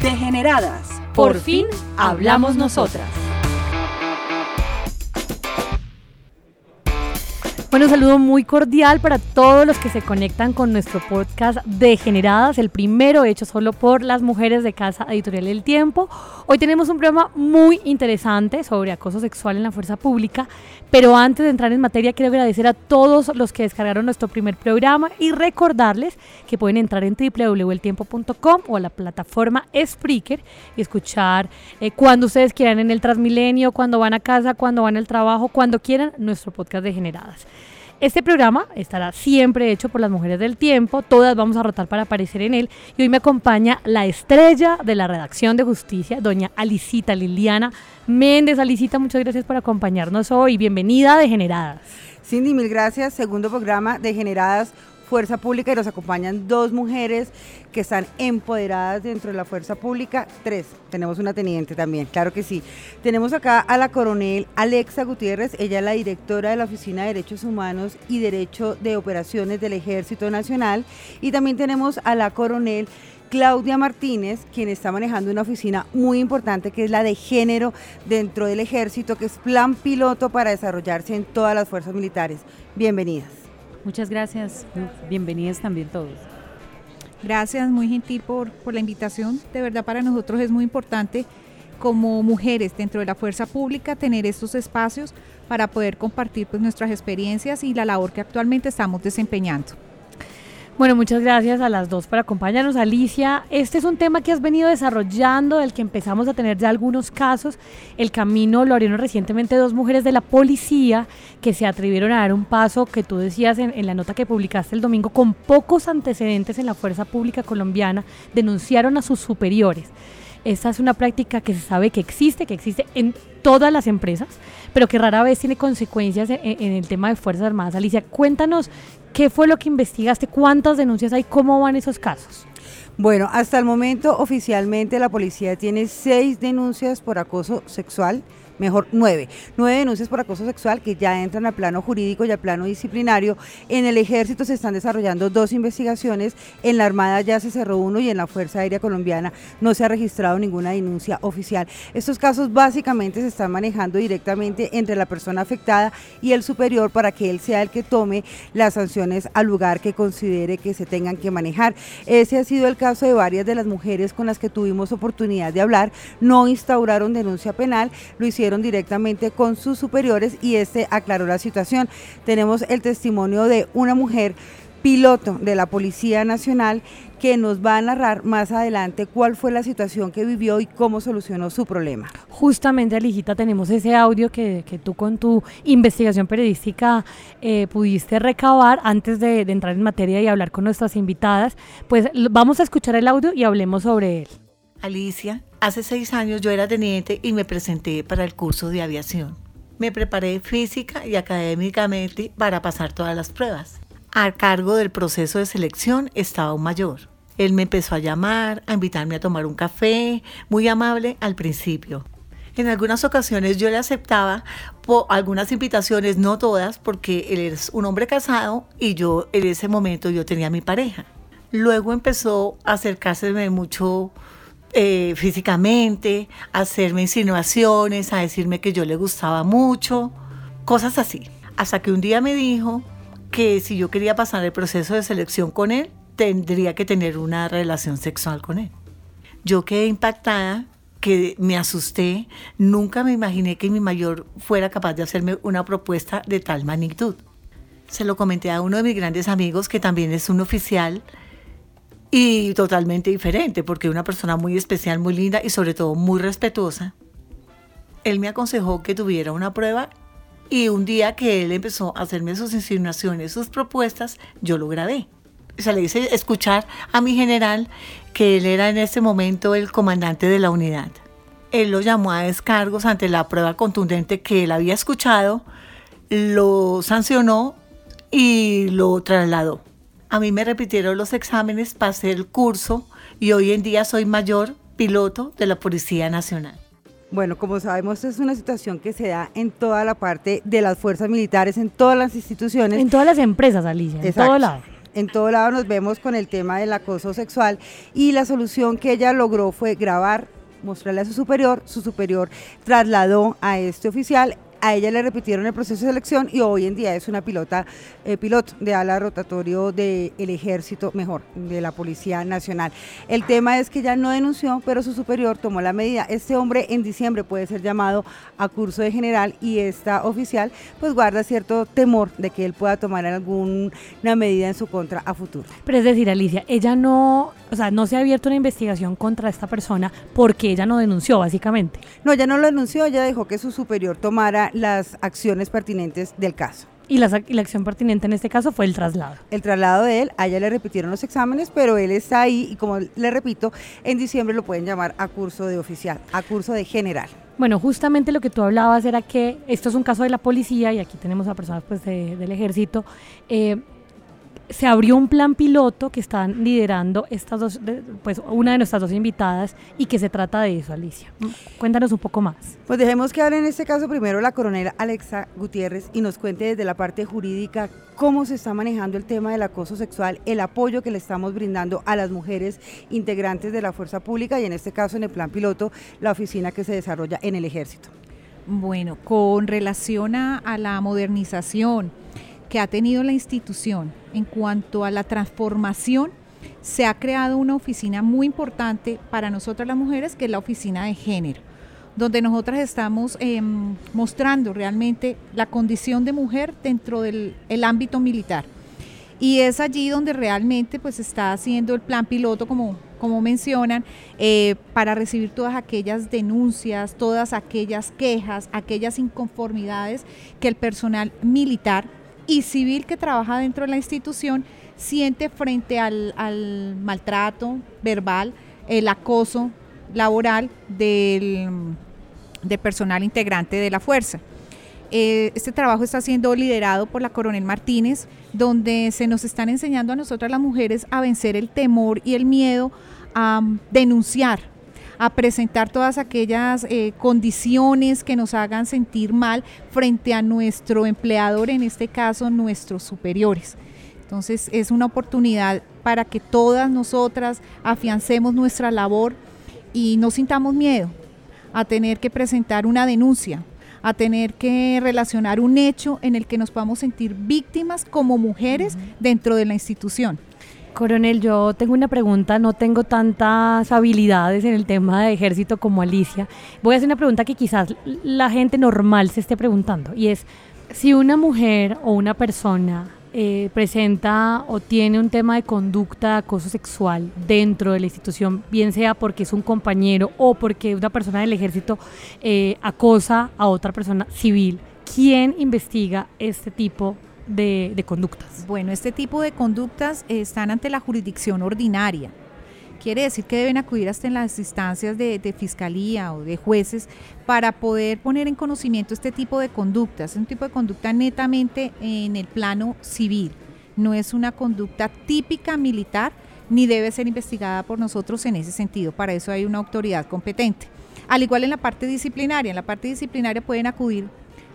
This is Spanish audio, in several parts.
Degeneradas. Por fin hablamos nosotras. Bueno, un saludo muy cordial para todos los que se conectan con nuestro podcast Degeneradas, el primero hecho solo por las mujeres de Casa Editorial del Tiempo. Hoy tenemos un programa muy interesante sobre acoso sexual en la fuerza pública, pero antes de entrar en materia quiero agradecer a todos los que descargaron nuestro primer programa y recordarles que pueden entrar en www.eltiempo.com o a la plataforma Spreaker y escuchar eh, cuando ustedes quieran en el Transmilenio, cuando van a casa, cuando van al trabajo, cuando quieran nuestro podcast Degeneradas. Este programa estará siempre hecho por las mujeres del tiempo, todas vamos a rotar para aparecer en él. Y hoy me acompaña la estrella de la redacción de justicia, doña Alicita Liliana Méndez. Alicita, muchas gracias por acompañarnos hoy, bienvenida a Degeneradas. Cindy, mil gracias, segundo programa Degeneradas Fuerza Pública y nos acompañan dos mujeres que están empoderadas dentro de la Fuerza Pública. Tres, tenemos una teniente también, claro que sí. Tenemos acá a la coronel Alexa Gutiérrez, ella es la directora de la Oficina de Derechos Humanos y Derecho de Operaciones del Ejército Nacional. Y también tenemos a la coronel Claudia Martínez, quien está manejando una oficina muy importante que es la de género dentro del ejército, que es plan piloto para desarrollarse en todas las fuerzas militares. Bienvenidas. Muchas gracias. Bienvenidos también todos. Gracias, muy gentil por, por la invitación. De verdad para nosotros es muy importante como mujeres dentro de la fuerza pública tener estos espacios para poder compartir pues, nuestras experiencias y la labor que actualmente estamos desempeñando. Bueno, muchas gracias a las dos por acompañarnos. Alicia, este es un tema que has venido desarrollando, del que empezamos a tener ya algunos casos. El camino lo abrieron recientemente dos mujeres de la policía que se atrevieron a dar un paso que tú decías en, en la nota que publicaste el domingo, con pocos antecedentes en la fuerza pública colombiana, denunciaron a sus superiores. Esta es una práctica que se sabe que existe, que existe en todas las empresas, pero que rara vez tiene consecuencias en, en, el tema de Fuerzas Armadas. Alicia, cuéntanos qué fue lo que investigaste, cuántas denuncias hay, cómo van esos casos. Bueno, hasta el momento oficialmente la policía tiene seis denuncias por acoso sexual mejor nueve, nueve denuncias por acoso sexual que ya entran al plano jurídico y al plano disciplinario. En el ejército se están desarrollando dos investigaciones, en la Armada ya se cerró uno y en la Fuerza Aérea Colombiana no se ha registrado ninguna denuncia oficial. Estos casos básicamente se están manejando directamente entre la persona afectada y el superior para que él sea el que tome las sanciones al lugar que considere que se tengan que manejar. Ese ha sido el caso de varias de las mujeres con las que tuvimos oportunidad de hablar. No instauraron denuncia penal, lo hicieron directamente con sus superiores y este aclaró la situación. Tenemos el testimonio de una mujer piloto de la Policía Nacional que nos va a narrar más adelante cuál fue la situación que vivió y cómo solucionó su problema. Justamente, Alijita, tenemos ese audio que, que tú con tu investigación periodística eh, pudiste recabar antes de, de entrar en materia y hablar con nuestras invitadas. Pues vamos a escuchar el audio y hablemos sobre él. Alicia, hace seis años yo era teniente y me presenté para el curso de aviación. Me preparé física y académicamente para pasar todas las pruebas. A cargo del proceso de selección estaba un mayor. Él me empezó a llamar, a invitarme a tomar un café, muy amable al principio. En algunas ocasiones yo le aceptaba por algunas invitaciones, no todas, porque él es un hombre casado y yo en ese momento yo tenía mi pareja. Luego empezó a acercárseme mucho eh, físicamente, hacerme insinuaciones, a decirme que yo le gustaba mucho, cosas así. Hasta que un día me dijo que si yo quería pasar el proceso de selección con él, tendría que tener una relación sexual con él. Yo quedé impactada, que me asusté, nunca me imaginé que mi mayor fuera capaz de hacerme una propuesta de tal magnitud. Se lo comenté a uno de mis grandes amigos, que también es un oficial, y totalmente diferente, porque una persona muy especial, muy linda y sobre todo muy respetuosa. Él me aconsejó que tuviera una prueba y un día que él empezó a hacerme sus insinuaciones, sus propuestas, yo lo grabé. se le hice escuchar a mi general que él era en ese momento el comandante de la unidad. Él lo llamó a descargos ante la prueba contundente que él había escuchado, lo sancionó y lo trasladó. A mí me repitieron los exámenes, pasé el curso y hoy en día soy mayor piloto de la Policía Nacional. Bueno, como sabemos, es una situación que se da en toda la parte de las fuerzas militares, en todas las instituciones. En todas las empresas, Alicia, en todo lado. En todo lado nos vemos con el tema del acoso sexual y la solución que ella logró fue grabar, mostrarle a su superior, su superior trasladó a este oficial a ella le repitieron el proceso de selección y hoy en día es una pilota, eh, piloto de ala rotatorio del ejército, mejor, de la Policía Nacional. El tema es que ya no denunció, pero su superior tomó la medida. Este hombre en diciembre puede ser llamado a curso de general y esta oficial pues guarda cierto temor de que él pueda tomar alguna medida en su contra a futuro. Pero es decir, Alicia, ella no, o sea, no se ha abierto una investigación contra esta persona porque ella no denunció, básicamente. No, ella no lo denunció, ella dejó que su superior tomara las acciones pertinentes del caso. Y la, acción pertinente en este caso fue el traslado. El traslado de él, a ella le repitieron los exámenes, pero él está ahí y como le repito, en diciembre lo pueden llamar a curso de oficial, a curso de general. Bueno, justamente lo que tú hablabas era que esto es un caso de la policía y aquí tenemos a personas pues, del ejército. Eh, se abrió un plan piloto que están liderando estas dos, pues una de nuestras dos invitadas y que se trata de eso, Alicia. Cuéntanos un poco más. Pues dejemos que hable en este caso primero la coronela Alexa Gutiérrez y nos cuente desde la parte jurídica cómo se está manejando el tema del acoso sexual, el apoyo que le estamos brindando a las mujeres integrantes de la fuerza pública y en este caso en el plan piloto la oficina que se desarrolla en el ejército. Bueno, con relación a la modernización, que ha tenido la institución en cuanto a la transformación, se ha creado una oficina muy importante para nosotras las mujeres, que es la oficina de género, donde nosotras estamos em, mostrando realmente la condición de mujer dentro del ámbito militar. Y es allí donde realmente pues está haciendo el plan piloto, como, como mencionan, eh, para recibir todas aquellas denuncias, todas aquellas quejas, aquellas inconformidades que el personal militar y civil que trabaja dentro de la institución siente frente al, maltrato verbal, el acoso laboral del, personal integrante de la fuerza. Eh, este trabajo está siendo liderado por la coronel Martínez, donde se nos están enseñando a nosotras las mujeres a vencer el temor y el miedo a denunciar a presentar todas aquellas eh, condiciones que nos hagan sentir mal frente a nuestro empleador, en este caso nuestros superiores. Entonces es una oportunidad para que todas nosotras afiancemos nuestra labor y no sintamos miedo a tener que presentar una denuncia, a tener que relacionar un hecho en el que nos podamos sentir víctimas como mujeres dentro de la institución. Coronel, yo tengo una pregunta, no tengo tantas habilidades en el tema de ejército como Alicia. Voy a hacer una pregunta que quizás la gente normal se esté preguntando y es, si una mujer o una persona eh, presenta o tiene un tema de conducta de acoso sexual dentro de la institución, bien sea porque es un compañero o porque una persona del ejército eh, acosa a otra persona civil, ¿quién investiga este tipo de, conductas? Bueno, este tipo de conductas están ante la jurisdicción ordinaria. Quiere decir que deben acudir hasta en las instancias de, fiscalía o de jueces para poder poner en conocimiento este tipo de conductas. Es un tipo de conducta netamente en el plano civil. No es una conducta típica militar ni debe ser investigada por nosotros en ese sentido. Para eso hay una autoridad competente. Al igual en la parte disciplinaria. En la parte disciplinaria pueden acudir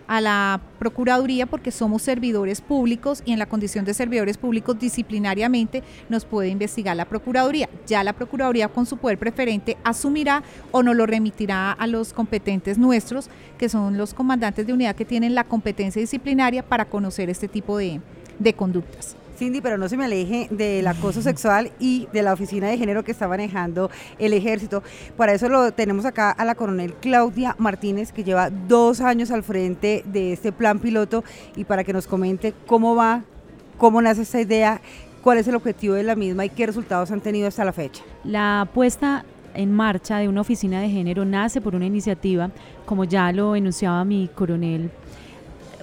a la Procuraduría porque somos servidores públicos y en la condición de servidores públicos disciplinariamente nos puede investigar la Procuraduría. Ya la Procuraduría con su poder preferente asumirá o nos lo remitirá a los competentes nuestros, que son los comandantes de unidad que tienen la competencia disciplinaria para conocer este tipo de, de conductas. Cindy, pero no se me aleje del acoso sexual y de la oficina de género que está manejando el ejército. Para eso lo tenemos acá a la coronel Claudia Martínez, que lleva dos años al frente de este plan piloto y para que nos comente cómo va, cómo nace esta idea, cuál es el objetivo de la misma y qué resultados han tenido hasta la fecha. La puesta en marcha de una oficina de género nace por una iniciativa, como ya lo enunciaba mi coronel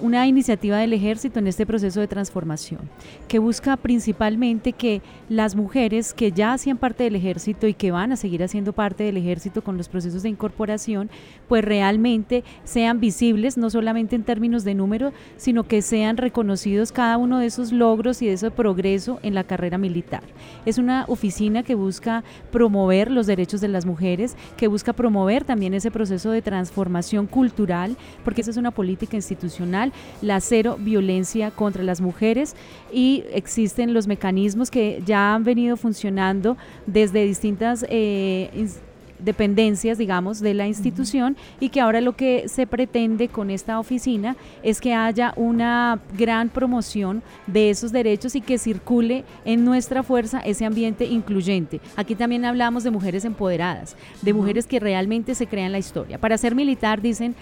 una iniciativa del ejército en este proceso de transformación, que busca principalmente que las mujeres que ya hacían parte del ejército y que van a seguir haciendo parte del ejército con los procesos de incorporación, pues realmente sean visibles, no solamente en términos de número, sino que sean reconocidos cada uno de esos logros y de ese progreso en la carrera militar. Es una oficina que busca promover los derechos de las mujeres, que busca promover también ese proceso de transformación cultural, porque esa es una política institucional, la cero violencia contra las mujeres y existen los mecanismos que ya han venido funcionando desde distintas eh, dependencias, digamos, de la institución y que ahora lo que se pretende con esta oficina es que haya una gran promoción de esos derechos y que circule en nuestra fuerza ese ambiente incluyente. Aquí también hablamos de mujeres empoderadas, de mujeres que realmente se crean la historia. Para ser militar, dicen,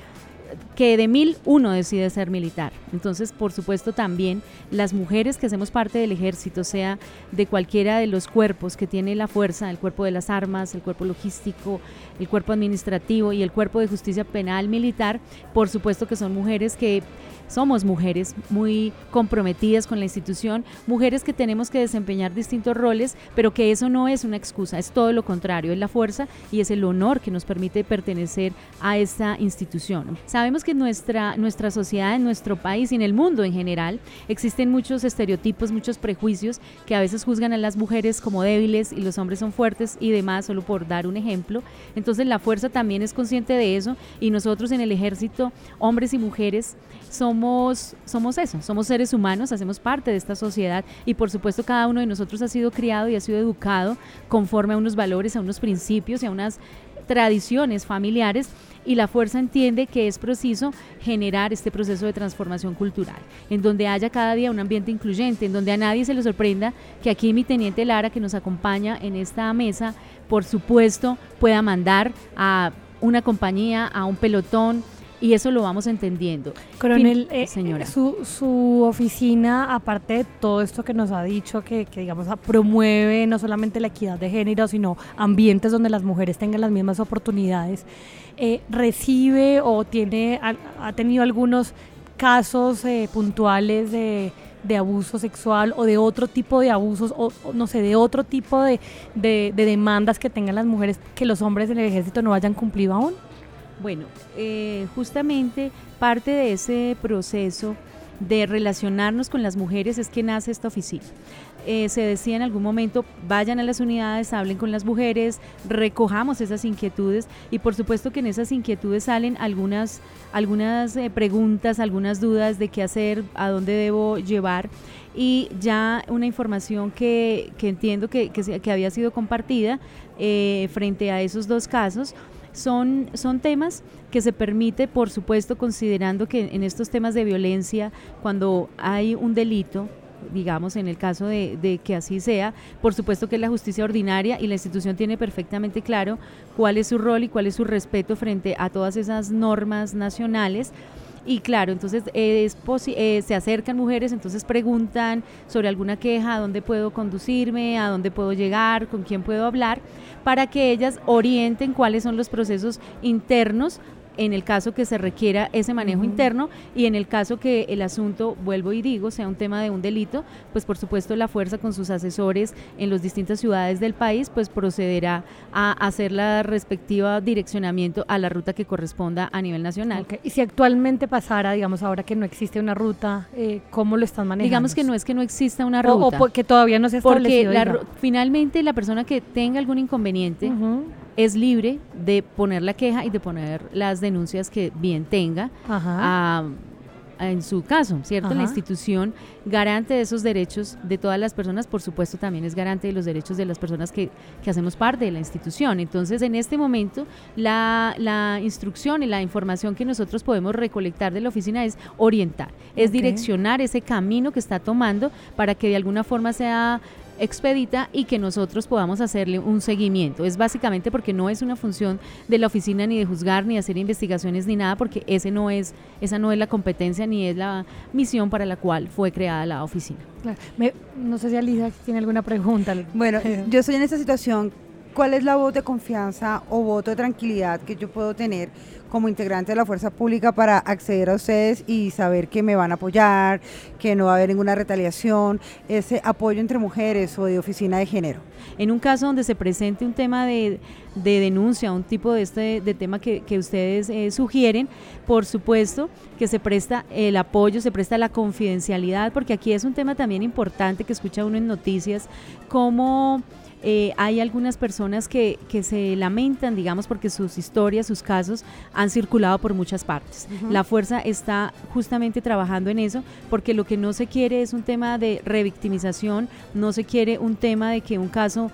que de mil uno decide ser militar. Entonces, por supuesto, también las mujeres que hacemos parte del ejército, sea de cualquiera de los cuerpos que tiene la fuerza, el cuerpo de las armas, el cuerpo logístico, el cuerpo administrativo y el cuerpo de justicia penal militar, por supuesto que son mujeres que somos mujeres muy comprometidas con la institución, mujeres que tenemos que desempeñar distintos roles, pero que eso no es una excusa, es todo lo contrario, es la fuerza y es el honor que nos permite pertenecer a esta institución. Sabemos que en nuestra, nuestra sociedad, en nuestro país y en el mundo en general existen muchos estereotipos, muchos prejuicios que a veces juzgan a las mujeres como débiles y los hombres son fuertes y demás, solo por dar un ejemplo. Entonces la fuerza también es consciente de eso y nosotros en el ejército, hombres y mujeres, somos, somos eso, somos seres humanos, hacemos parte de esta sociedad y por supuesto cada uno de nosotros ha sido criado y ha sido educado conforme a unos valores, a unos principios y a unas tradiciones familiares y la fuerza entiende que es preciso generar este proceso de transformación cultural, en donde haya cada día un ambiente incluyente, en donde a nadie se le sorprenda que aquí mi teniente Lara, que nos acompaña en esta mesa, por supuesto pueda mandar a una compañía, a un pelotón, y eso lo vamos entendiendo. Coronel, eh, señora. Su, su, oficina, aparte de todo esto que nos ha dicho, que, digamos promueve no solamente la equidad de género, sino ambientes donde las mujeres tengan las mismas oportunidades, eh, recibe o tiene ha, tenido algunos casos eh, puntuales de, de, abuso sexual o de otro tipo de abusos o, no sé, de otro tipo de, de, de demandas que tengan las mujeres que los hombres en el ejército no hayan cumplido aún? Bueno, eh, justamente parte de ese proceso de relacionarnos con las mujeres es que nace esta oficina. Eh, se decía en algún momento, vayan a las unidades, hablen con las mujeres, recojamos esas inquietudes y por supuesto que en esas inquietudes salen algunas, algunas eh, preguntas, algunas dudas de qué hacer, a dónde debo llevar y ya una información que, entiendo que, que, había sido compartida frente a esos dos casos son, son temas que se permite, por supuesto, considerando que en estos temas de violencia, cuando hay un delito, digamos, en el caso de, de, que así sea, por supuesto que es la justicia ordinaria y la institución tiene perfectamente claro cuál es su rol y cuál es su respeto frente a todas esas normas nacionales y claro, entonces es eh, se acercan mujeres, entonces preguntan sobre alguna queja, a dónde puedo conducirme, a dónde puedo llegar, con quién puedo hablar, para que ellas orienten cuáles son los procesos internos en el caso que se requiera ese manejo interno y en el caso que el asunto, vuelvo y digo, sea un tema de un delito, pues por supuesto la fuerza con sus asesores en las distintas ciudades del país, pues procederá a hacer la respectiva direccionamiento a la ruta que corresponda a nivel nacional. Y si actualmente pasara, digamos, ahora que no existe una ruta, eh, ¿cómo lo están manejando? Digamos que no es que no exista una ruta. O, que todavía no se ha establecido. Porque finalmente la persona que tenga algún inconveniente es libre de poner la queja y de poner las denuncias que bien tenga en su caso, ¿cierto? La institución garante de esos derechos de todas las personas, por supuesto también es garante de los derechos de las personas que, hacemos parte de la institución. Entonces, en este momento, la, la, instrucción y la información que nosotros podemos recolectar de la oficina es orientar, es direccionar ese camino que está tomando para que de alguna forma sea expedita y que nosotros podamos hacerle un seguimiento. Es básicamente porque no es una función de la oficina ni de juzgar ni de hacer investigaciones ni nada, porque ese no es, esa no es la competencia ni es la misión para la cual fue creada la oficina. no sé si Alisa tiene alguna pregunta. Bueno, yo estoy en esta situación. ¿Cuál es la voz de confianza o voto de tranquilidad que yo puedo tener como integrante de la fuerza pública para acceder a ustedes y saber que me van a apoyar, que no va a haber ninguna retaliación, ese apoyo entre mujeres o de oficina de género? En un caso donde se presente un tema de, denuncia, un tipo de este de tema que, ustedes eh, sugieren, por supuesto que se presta el apoyo, se presta la confidencialidad, porque aquí es un tema también importante que escucha uno en noticias, como eh, hay algunas personas que, que, se lamentan, digamos, porque sus historias, sus casos han circulado por muchas partes. La fuerza está justamente trabajando en eso, porque lo que no se quiere es un tema de revictimización, no se quiere un tema de que un caso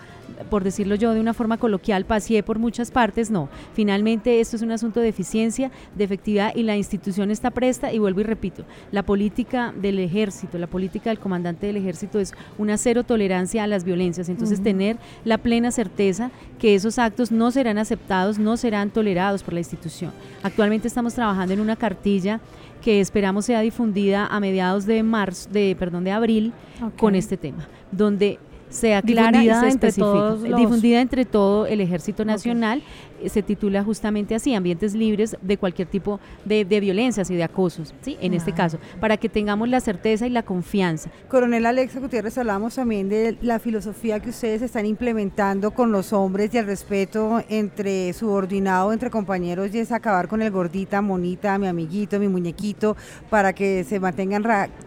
por decirlo yo de una forma coloquial, paseé por muchas partes, no. Finalmente esto es un asunto de eficiencia, de efectividad y la institución está presta y vuelvo y repito, la política del ejército, la política del comandante del ejército es una cero tolerancia a las violencias, entonces tener la plena certeza que esos actos no serán aceptados, no serán tolerados por la institución. Actualmente estamos trabajando en una cartilla que esperamos sea difundida a mediados de marzo, de perdón, de abril con este tema, donde sea clara y se especifica. Difundida entre todo el Ejército Nacional se titula justamente así, ambientes libres de cualquier tipo de, violencias y de acosos, ¿sí? en este caso, para que tengamos la certeza y la confianza. Coronel Alexa Gutiérrez, hablamos también de la filosofía que ustedes están implementando con los hombres y el respeto entre subordinado, entre compañeros, y es acabar con el gordita, monita, mi amiguito, mi muñequito, para que se mantengan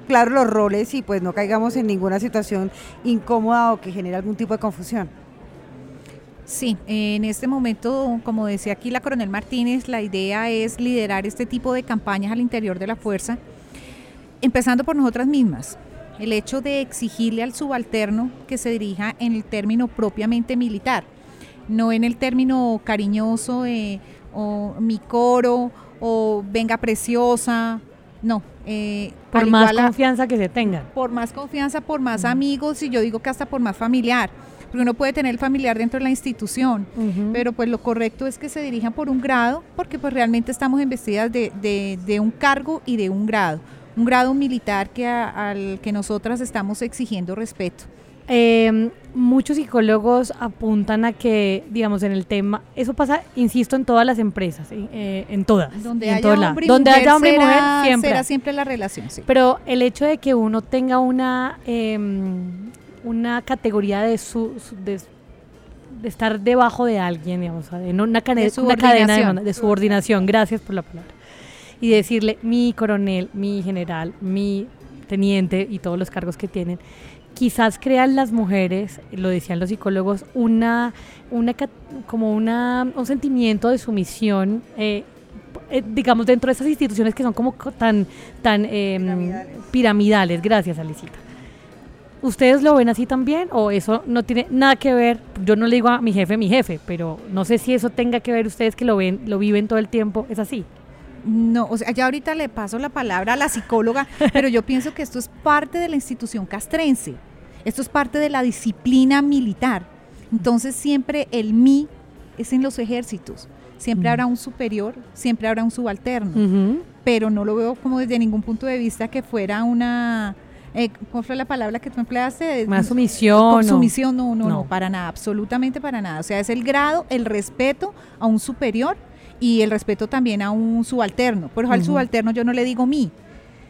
claros los roles y pues no caigamos en ninguna situación incómoda o que genere algún tipo de confusión. Sí, en este momento, como decía aquí la coronel Martínez, la idea es liderar este tipo de campañas al interior de la fuerza, empezando por nosotras mismas. El hecho de exigirle al subalterno que se dirija en el término propiamente militar, no en el término cariñoso o mi coro o venga preciosa, no. Eh, por más confianza que se tenga. Por más confianza, por más amigos y yo digo que hasta por más familiar porque uno puede tener el familiar dentro de la institución, pero pues lo correcto es que se dirijan por un grado, porque pues realmente estamos investidas de, de, un cargo y de un grado, un grado militar que al que nosotras estamos exigiendo respeto. Em, muchos psicólogos apuntan a que, digamos, en el tema, eso pasa, insisto, en todas las empresas, eh, en todas. Donde en haya hombre y Donde haya hombre y mujer, siempre. Será siempre la relación, sí. Pero el hecho de que uno tenga una em, una categoría de, su, de, estar debajo de alguien, digamos, en una, cadena de, subordinación, gracias por la palabra, y decirle mi coronel, mi general, mi teniente y todos los cargos que tienen, quizás crean las mujeres, lo decían los psicólogos, una, una como una, un sentimiento de sumisión. Eh, eh, digamos, dentro de esas instituciones que son como tan, tan em, piramidales. piramidales. Gracias, Alicita. ¿Ustedes lo ven así también o eso no tiene nada que ver? Yo no le digo a mi jefe mi jefe, pero no sé si eso tenga que ver ustedes que lo ven, lo viven todo el tiempo, ¿es así? No, o sea, ya ahorita le paso la palabra a la psicóloga, pero yo pienso que esto es parte de la institución castrense. Esto es parte de la disciplina militar. Entonces siempre el mí es en los ejércitos. Siempre habrá un superior, siempre habrá un subalterno. Pero no lo veo como desde ningún punto de vista que fuera una eh, ¿Cuál fue la palabra que tú empleaste? Más sumisión. Sumisión, no, no, no, para nada, absolutamente para nada. O sea, es el grado, el respeto a un superior y el respeto también a un subalterno. Por eso al subalterno yo no le digo mi.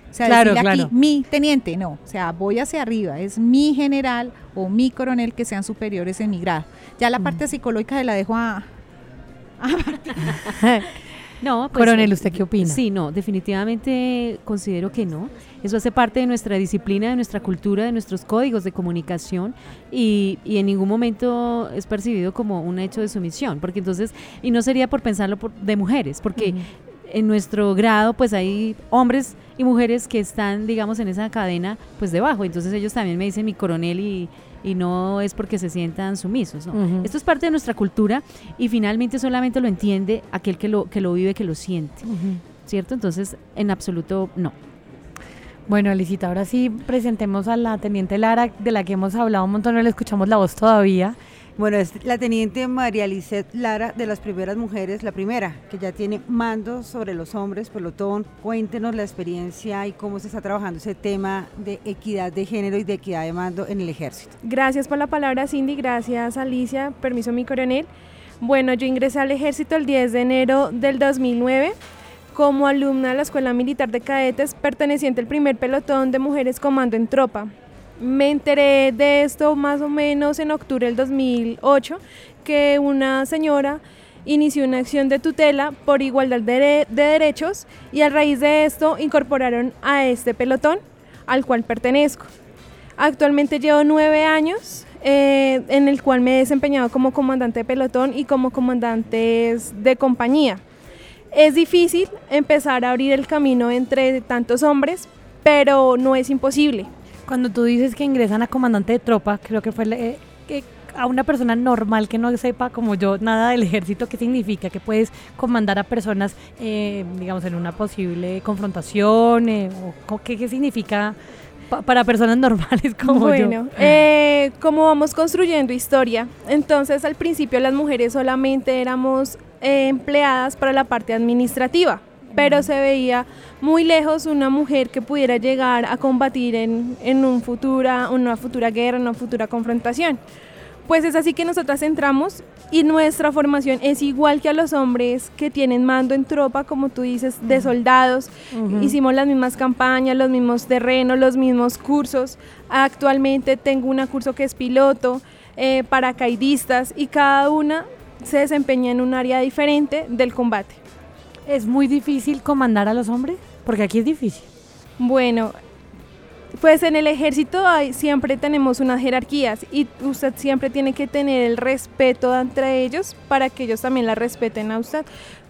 O sea, claro, aquí mi teniente, no. O sea, voy hacia arriba. Es mi general o mi coronel que sean superiores en mi grado. Ya la parte psicológica se la dejo a... No, pues, Coronel, ¿usted qué opina? Sí, no, definitivamente considero que no. Eso hace parte de nuestra disciplina, de nuestra cultura, de nuestros códigos de comunicación y, y en ningún momento es percibido como un hecho de sumisión, porque entonces, y no sería por pensarlo por, de mujeres, porque en nuestro grado pues hay hombres y mujeres que están, digamos, en esa cadena pues debajo, entonces ellos también me dicen mi coronel y y no es porque se sientan sumisos. ¿no? Esto es parte de nuestra cultura y finalmente solamente lo entiende aquel que lo, que lo vive, que lo siente. ¿Cierto? Entonces, en absoluto no. Bueno, Alicita, ahora sí presentemos a la teniente Lara, de la que hemos hablado un montón, no le escuchamos la voz todavía. Bueno, es la teniente María Lisset Lara, de las primeras mujeres, la primera, que ya tiene mando sobre los hombres, pelotón. Cuéntenos la experiencia y cómo se está trabajando ese tema de equidad de género y de equidad de mando en el ejército. Gracias por la palabra, Cindy. Gracias, Alicia. Permiso, mi coronel. Bueno, yo ingresé al ejército el 10 de enero del 2009 como alumna de la Escuela Militar de Cadetes, perteneciente al primer pelotón de mujeres comando en tropa. Me enteré de esto más o menos en octubre del 2008, que una señora inició una acción de tutela por igualdad de, de derechos y a raíz de esto incorporaron a este pelotón al cual pertenezco. Actualmente llevo nueve años eh, en el cual me he desempeñado como comandante de pelotón y como comandante de compañía. Es difícil empezar a abrir el camino entre tantos hombres, pero no es imposible. Cuando tú dices que ingresan a comandante de tropa, creo que fue eh, a una persona normal que no sepa como yo nada del ejército, ¿qué significa? Que puedes comandar a personas, eh, digamos, en una posible confrontación, o ¿qué, significa para personas normales como yo. Eh, como vamos construyendo historia, entonces al principio las mujeres solamente éramos eh, empleadas para la parte administrativa, pero se veía muy lejos una mujer que pudiera llegar a combatir en, en un futura, una futura guerra, una futura confrontación. Pues es así que nosotras entramos y nuestra formación es igual que a los hombres que tienen mando en tropa, como tú dices, de soldados. Hicimos las mismas campañas, los mismos terrenos, los mismos cursos. Actualmente tengo un curso que es piloto, eh, paracaidistas y cada una se desempeña en un área diferente del combate. ¿Es muy difícil comandar a los hombres? Porque aquí es difícil. Bueno, pues en el ejército siempre tenemos unas jerarquías y usted siempre tiene que tener el respeto entre ellos para que ellos también la respeten a usted.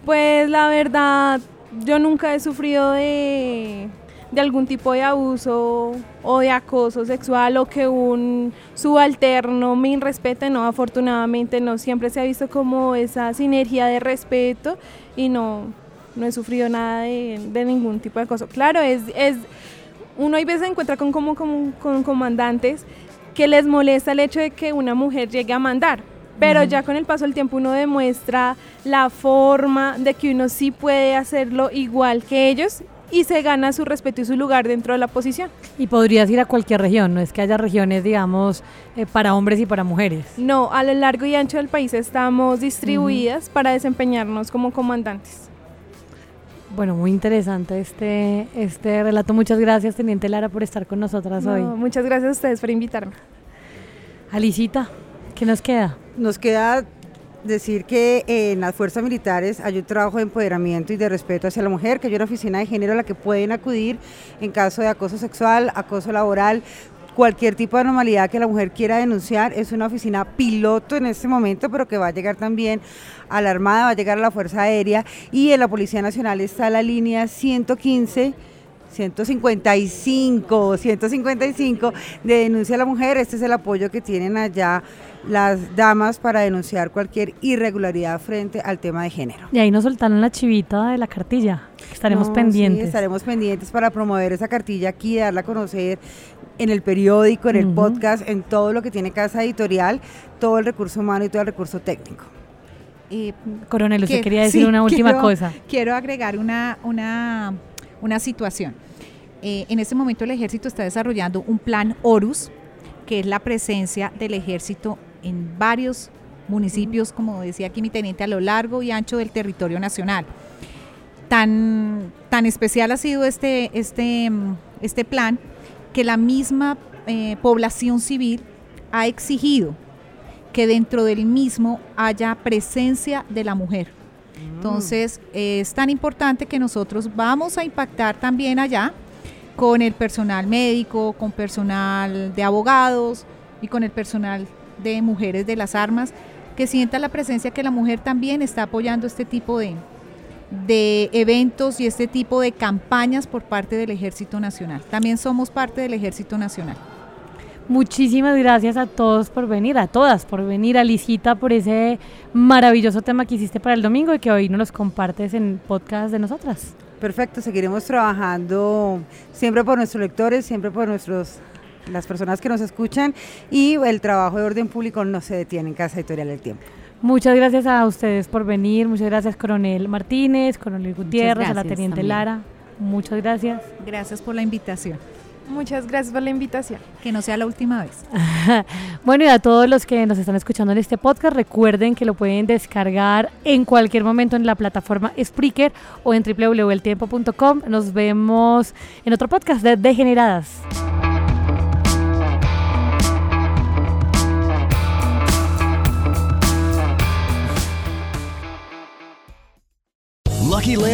Pues la verdad, yo nunca he sufrido de, de algún tipo de abuso o de acoso sexual o que un subalterno me irrespete, no, afortunadamente no, siempre se ha visto como esa sinergia de respeto y no, no he sufrido nada de, de ningún tipo de acoso. Claro, es, es uno hay veces se encuentra con, como, con comandantes que les molesta el hecho de que una mujer llegue a mandar, pero ya con el paso del tiempo uno demuestra la forma de que uno sí puede hacerlo igual que ellos y se gana su respeto y su lugar dentro de la posición. Y podrías ir a cualquier región, no es que haya regiones, digamos, eh, para hombres y para mujeres. No, a lo largo y ancho del país estamos distribuidas para desempeñarnos como comandantes. Bueno, muy interesante este, este relato. Muchas gracias, Teniente Lara, por estar con nosotras hoy. Muchas gracias a ustedes por invitarme. Alicita, ¿qué nos queda? Nos queda decir que en las fuerzas militares hay un trabajo de empoderamiento y de respeto hacia la mujer, que hay una oficina de género a la que pueden acudir en caso de acoso sexual, acoso laboral, cualquier tipo de anomalidad que la mujer quiera denunciar. Es una oficina piloto en este momento, pero que va a llegar también a la Armada, va a llegar a la Fuerza Aérea y en la Policía Nacional está la línea 115. 155, 155 de denuncia a la mujer. Este es el apoyo que tienen allá las damas para denunciar cualquier irregularidad frente al tema de género. Y ahí nos soltaron la chivita de la cartilla. Estaremos pendientes. estaremos pendientes para promover esa cartilla aquí, darla a conocer en el periódico, en el podcast, en todo lo que tiene Casa Editorial, todo el recurso humano y todo el recurso técnico. Eh, Coronel, usted quería decir una última cosa. Quiero agregar una, una, una situación. Eh, en este momento el ejército está desarrollando un plan ORUS, que es la presencia del ejército en varios municipios, como decía aquí mi teniente, a lo largo y ancho del territorio nacional. Tan, tan especial ha sido este, este, este plan que la misma eh, población civil ha exigido que dentro del mismo haya presencia de la mujer. Mm. Entonces, es tan importante que nosotros vamos a impactar también allá con el personal médico, con personal de abogados y con el personal de mujeres de las armas, que sienta la presencia que la mujer también está apoyando este tipo de, de eventos y este tipo de campañas por parte del Ejército Nacional. También somos parte del Ejército Nacional. Muchísimas gracias a todos por venir, a todas por venir, a Licita por ese maravilloso tema que hiciste para el domingo y que hoy nos los compartes en podcast de nosotras. Perfecto, seguiremos trabajando siempre por nuestros lectores, siempre por nuestros las personas que nos escuchan y el trabajo de orden público no se detiene en Casa Editorial del Tiempo. Muchas gracias a ustedes por venir, muchas gracias Coronel Martínez, Coronel Gutiérrez, a la Teniente Lara, muchas gracias. Gracias por la invitación. Muchas gracias por la invitación. Que no sea la última vez. bueno, y a todos los que nos están escuchando en este podcast, recuerden que lo pueden descargar en cualquier momento en la plataforma Spreaker o en www.eltiempo.com. Nos vemos en otro podcast de Degeneradas.